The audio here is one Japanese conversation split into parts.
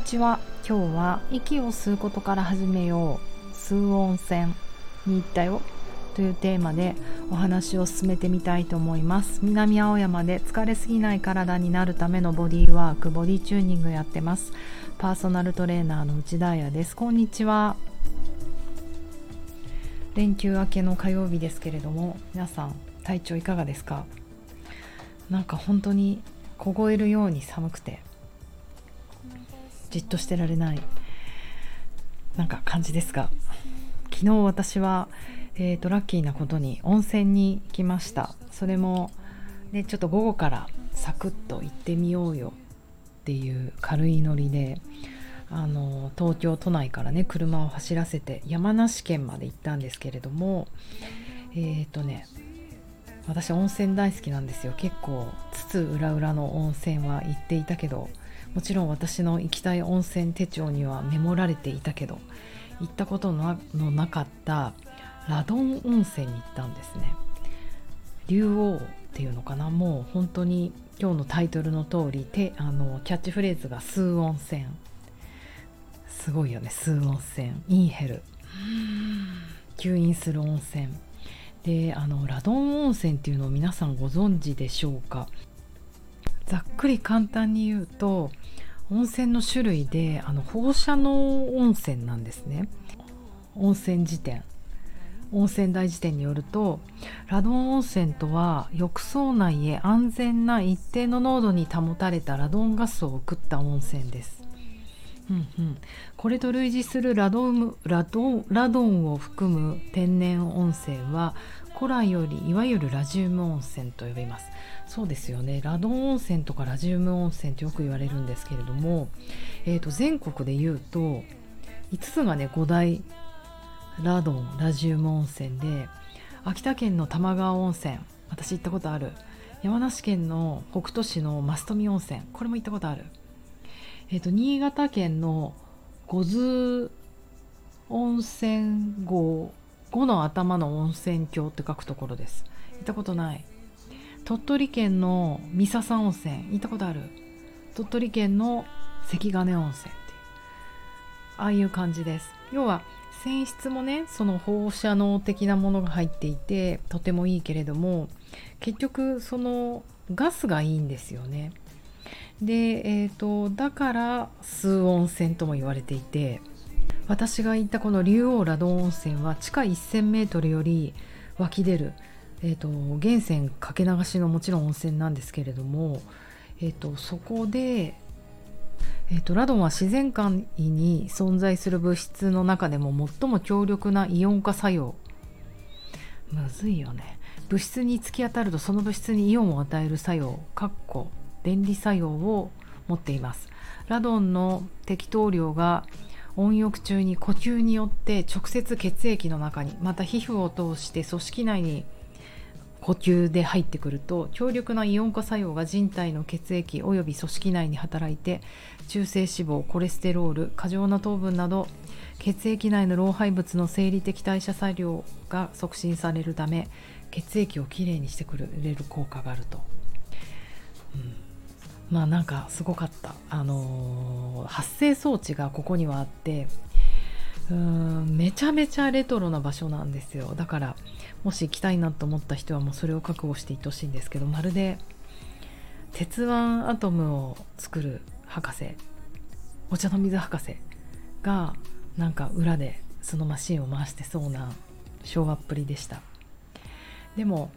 にちは。今日は息を吸うことから始めよう。吸う温泉に行ったよ。というテーマでお話を進めてみたいと思います。南青山で疲れすぎない体になるためのボディワークボディチューニングやってます。パーソナルトレーナーの内田彩です。こんにちは。連休明けの火曜日ですけれども皆さん体調いかがですか？なんか本当に凍えるように寒くて。じっとしてられない。なんか感じですが。昨日私は、えーと、ラッキーなことに温泉に行きました。それも、ね、ちょっと午後からサクッと行ってみようよ。っていう軽いノリであの東京都内からね車を走らせて山梨県まで行ったんですけれどもえっ、ー、とね私温泉大好きなんですよ。結構津々浦々の温泉は行っていたけどもちろん私の行きたい温泉手帳にはメモられていたけど行ったことのなかったラドン温泉に行ったんですね。竜王っていうのかな？もう本当に今日のタイトルの通りてあのキャッチフレーズが「数温泉」すごいよね。数温泉。インヘル。吸引する温泉。であのラドン温泉っていうのを皆さんご存知でしょうか？ざっくり簡単に言うと温泉の種類であの放射能温泉なんですね。温泉辞典。温泉大辞典によるとラドン温泉とは浴槽内へ安全な一定の濃度に保たれたラドンガスを送った温泉です。うんうん、これと類似するラドンラドンラドンを含む天然温泉は古来よりいわゆるラジウム温泉と呼びます。そうですよね。ラドン温泉とかラジウム温泉ってよく言われるんですけれども、えー、と全国で言うと5つがね5大ラドンラジウム温泉で秋田県の玉川温泉私行ったことある。山梨県の北杜市の増富温泉これも行ったことある。えっ、ー、と新潟県の五頭温泉郷五の頭の温泉郷って書くところです。行ったことない。鳥取県の三笹温泉。行ったことある。鳥取県の関金温泉っていう。ああいう感じです。要は泉質もねその放射能的なものが入っていてとてもいいけれども結局そのガスがいいんですよね。でえーと、だから数温泉とも言われていて私が行ったこの竜王ラドン温泉は地下 1000m より湧き出るえーと、源泉かけ流しのもちろん温泉なんですけれども、えーと、そこで、えーと、ラドンは自然界に存在する物質の中でも最も強力なイオン化作用。むずいよね。物質に突き当たるとその物質にイオンを与える作用かっこ電離作用を持っています。ラドンの適当量が温浴中に呼吸によって直接血液の中にまた皮膚を通して組織内に呼吸で入ってくると強力なイオン化作用が人体の血液および組織内に働いて中性脂肪コレステロール過剰な糖分など血液内の老廃物の生理的代謝作業が促進されるため血液をきれいにしてくれる効果があると、うん、まあなんかすごかった、あのー、発生装置がここにはあってうーんめちゃめちゃレトロな場所なんですよ。だからもし行きたいなと思った人はもうそれを覚悟していってほしいんですけどまるで鉄腕アトムを作る博士お茶の水博士がなんか裏でそのマシンを回してそうな昭和っぷりでした。でも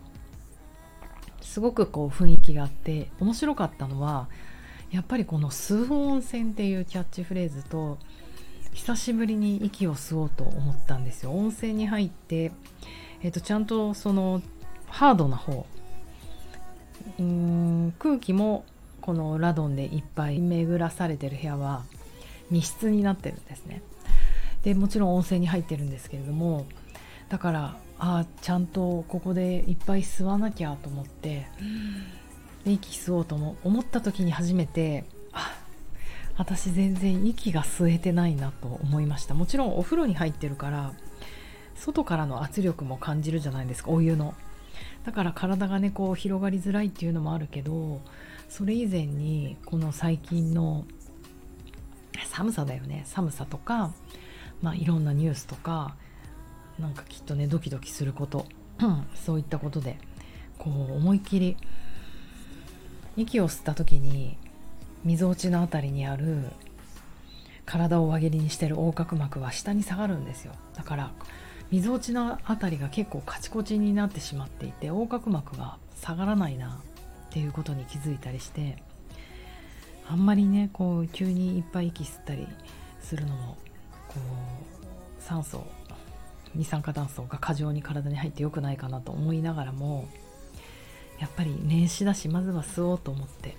すごくこう雰囲気があって面白かったのはやっぱりこの「数温泉」っていうキャッチフレーズと久しぶりに息を吸おうと思ったんですよ。温泉に入ってえーと、ちゃんとそのハードな方うん空気もこのラドンでいっぱい巡らされてる部屋は密室になってるんですね。でもちろん温泉に入ってるんですけれどもだからあちゃんとここでいっぱい吸わなきゃと思って息吸おうと思った時に初めてあ私全然息が吸えてないなと思いました。もちろんお風呂に入ってるから外からの圧力も感じるじゃないですかお湯の。だから体がねこう広がりづらいっていうのもあるけどそれ以前にこの最近の寒さだよね。寒さとか、まあ、いろんなニュースとかなんかきっとねドキドキすること。そういったことでこう思いっきり息を吸った時にみぞおちの辺りにある体を輪切りにしてる横隔膜は下に下がるんですよ。だからみぞおちの辺りが結構カチコチになってしまっていて横隔膜が下がらないなっていうことに気づいたりしてあんまりねこう急にいっぱい息吸ったりするのもこう酸素二酸化炭素が過剰に体に入って良くないかなと思いながらもやっぱり年始だしまずは吸おうと思って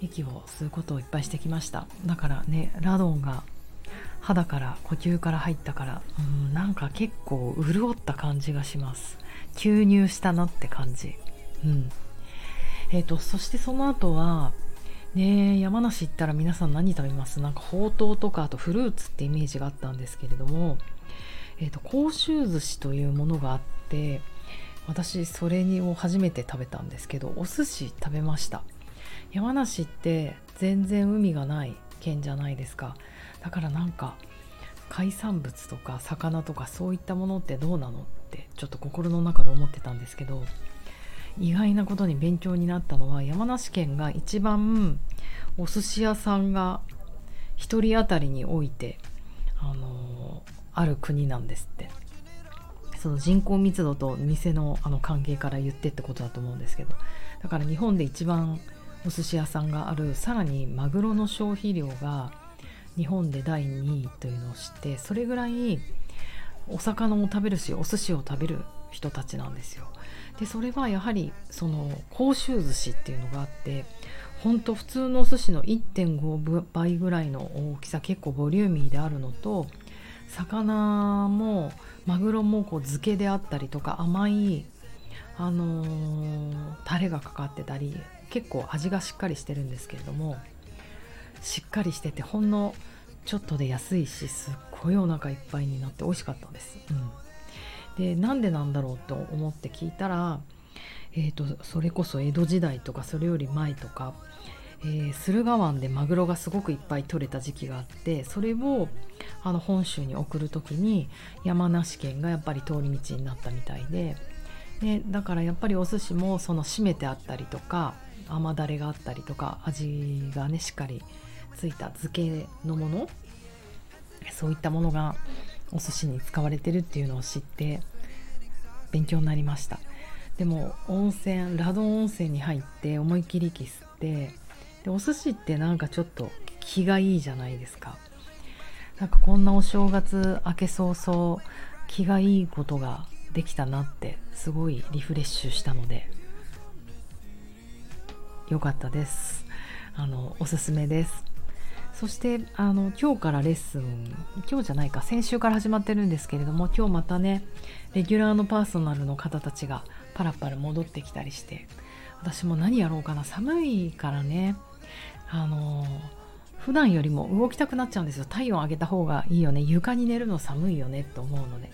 息を吸うことをいっぱいしてきました。だからねラドンが肌から呼吸から入ったからうんなんか結構潤った感じがします。吸入したなって感じ。うん。えーと、そしてその後はね山梨行ったら皆さん何食べます？なんかほうとうとかあとフルーツってイメージがあったんですけれども、えーと、甲州寿司というものがあって私それを初めて食べたんですけどお寿司食べました。山梨って全然海がない県じゃないですか。だからなんか海産物とか魚とかそういったものってどうなのってちょっと心の中で思ってたんですけど意外なことに勉強になったのは山梨県が一番お寿司屋さんが1人当たりにおいて、あのある国なんですってその人口密度と店のあの関係から言ってってことだと思うんですけどだから日本で一番お寿司屋さんがあるさらにマグロの消費量が日本で第2位というのを知ってそれぐらいお魚を食べるしお寿司を食べる人たちなんですよ。でそれはやはりその甲州寿司っていうのがあってほんと普通のお寿司の1.5倍ぐらいの大きさ結構ボリューミーであるのと魚もマグロもこう漬けであったりとか甘いあのー、タレがかかってたり結構味がしっかりしてるんですけれどもしっかりしててほんのちょっとで安いしすっごいお腹いっぱいになって美味しかったです。うんでなんでなんだろうと思って聞いたら、えーと、それこそ江戸時代とかそれより前とか、えー、駿河湾でマグロがすごくいっぱい取れた時期があってそれをあの本州に送る時に山梨県がやっぱり通り道になったみたいででだからやっぱりお寿司もその締めてあったりとか甘だれがあったりとか味がねしっかりついた漬けのものそういったものがお寿司に使われてるっていうのを知って勉強になりました。でも温泉ラドン温泉に入って思いっきり息吸ってでお寿司ってなんかちょっと気がいいじゃないですか。なんかこんなお正月明け早々気がいいことができたなってすごいリフレッシュしたので。良かったです。あのおすすめです。そしてあの今日からレッスン今日じゃないか先週から始まってるんですけれども今日またねレギュラーのパーソナルの方たちがパラパラ戻ってきたりして私も何やろうかな寒いからねあの普段よりも動きたくなっちゃうんですよ。体温上げた方がいいよね。床に寝るの寒いよねと思うので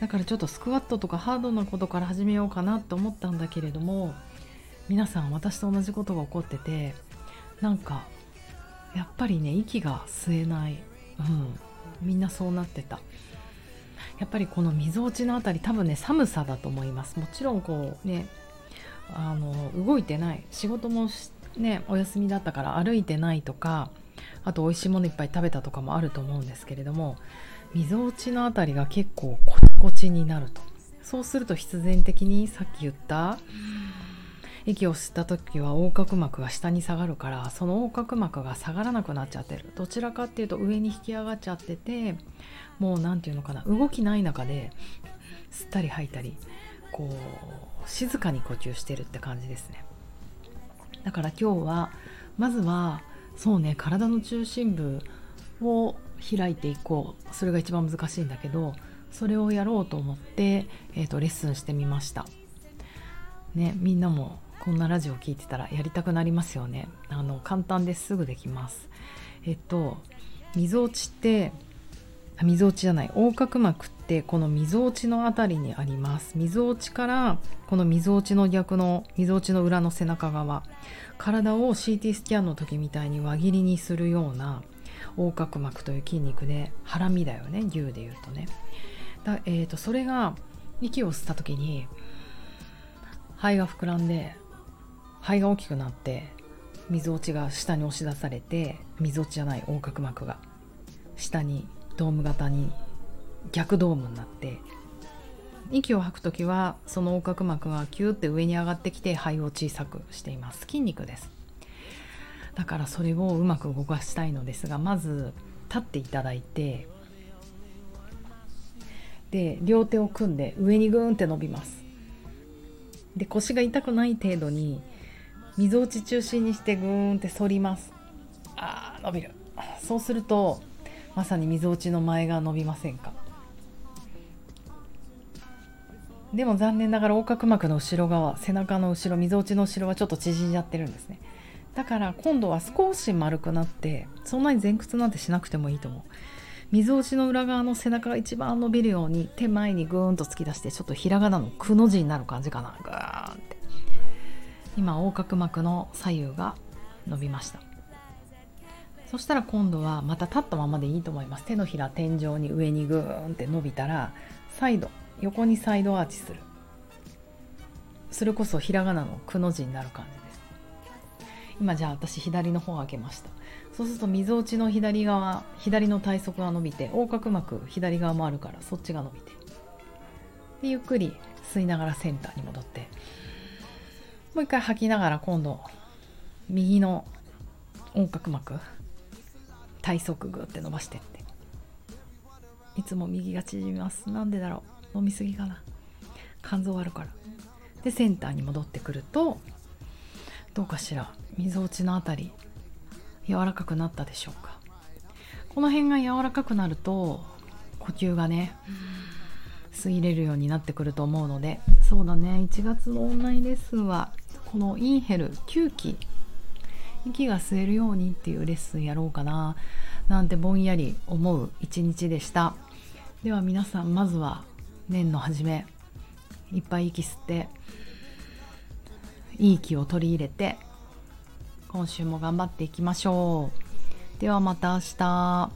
だからちょっとスクワットとかハードなことから始めようかなと思ったんだけれども皆さん私と同じことが起こっててなんかやっぱりね息が吸えない、うん、みんなそうなってた。やっぱりこのみぞおちの辺り多分ね寒さだと思います。もちろんこうねあの動いてない。仕事もしねお休みだったから歩いてないとかあと美味しいものいっぱい食べたとかもあると思うんですけれどもみぞおちの辺りが結構コチコチになると。そうすると必然的にさっき言った息を吸った時は横隔膜が下に下がるからその横隔膜が下がらなくなっちゃってる。どちらかっていうと上に引き上がっちゃっててもう何て言うのかな動きない中で吸ったり吐いたりこう静かに呼吸してるって感じですね。だから今日はまずはそうね体の中心部を開いていこうそれが一番難しいんだけどそれをやろうと思って、えーと、レッスンしてみました。ねみんなもこんなラジオ聞いてたらやりたくなりますよね。あの簡単ですぐできます。えっとみぞおちってみぞおちじゃない。横隔膜ってこのみぞおちのあたりにあります。みぞおちからこのみぞおちの逆のみぞおちの裏の背中側。体を CT スキャンの時みたいに輪切りにするような横隔膜という筋肉でハラミだよね。牛でいうとね。だ、えーと、それが息を吸った時に肺が膨らんで肺が大きくなって水落ちが下に押し出されて水落ちじゃない横隔膜が下にドーム型に逆ドームになって息を吐く時はその横隔膜がキューって上に上がってきて肺を小さくしています。筋肉です。だからそれをうまく動かしたいのですがまず立っていただいてで両手を組んで上にグーンって伸びます。で腰が痛くない程度にみぞおち中心にしてグーンって反ります。あー伸びる。そうするとまさにみぞおちの前が伸びませんか？でも残念ながら横隔膜の後ろ側背中の後ろみぞおちの後ろはちょっと縮んじゃってるんですね。だから今度は少し丸くなってそんなに前屈なんてしなくてもいいと思う。みぞおちの裏側の背中が一番伸びるように手前にグーンと突き出してちょっとひらがなのくの字になる感じかな。グーンって。今横隔膜の左右が伸びました。そしたら今度はまた立ったままでいいと思います。手のひら天井に上にグーンって伸びたらサイド横にサイドアーチする。それこそひらがなのくの字になる感じです。今じゃあ私左の方を開けました。そうするとみぞおちの左側左の体側が伸びて横隔膜左側もあるからそっちが伸びて。でゆっくり吸いながらセンターに戻って。もう一回吐きながら今度右の横隔膜体側グーって伸ばしてって。いつも右が縮みます。なんでだろう。飲みすぎかな。肝臓あるから。でセンターに戻ってくるとどうかしら。みぞおちのあたり柔らかくなったでしょうか。この辺が柔らかくなると呼吸がね吸い入れるようになってくると思うので。そうだね。1月のオンラインレッスンはこのインヘル吸気。息が吸えるようにっていうレッスンやろうかな。なんてぼんやり思う一日でした。では皆さんまずは年の初めいっぱい息吸っていい気を取り入れて今週も頑張っていきましょう。ではまた明日。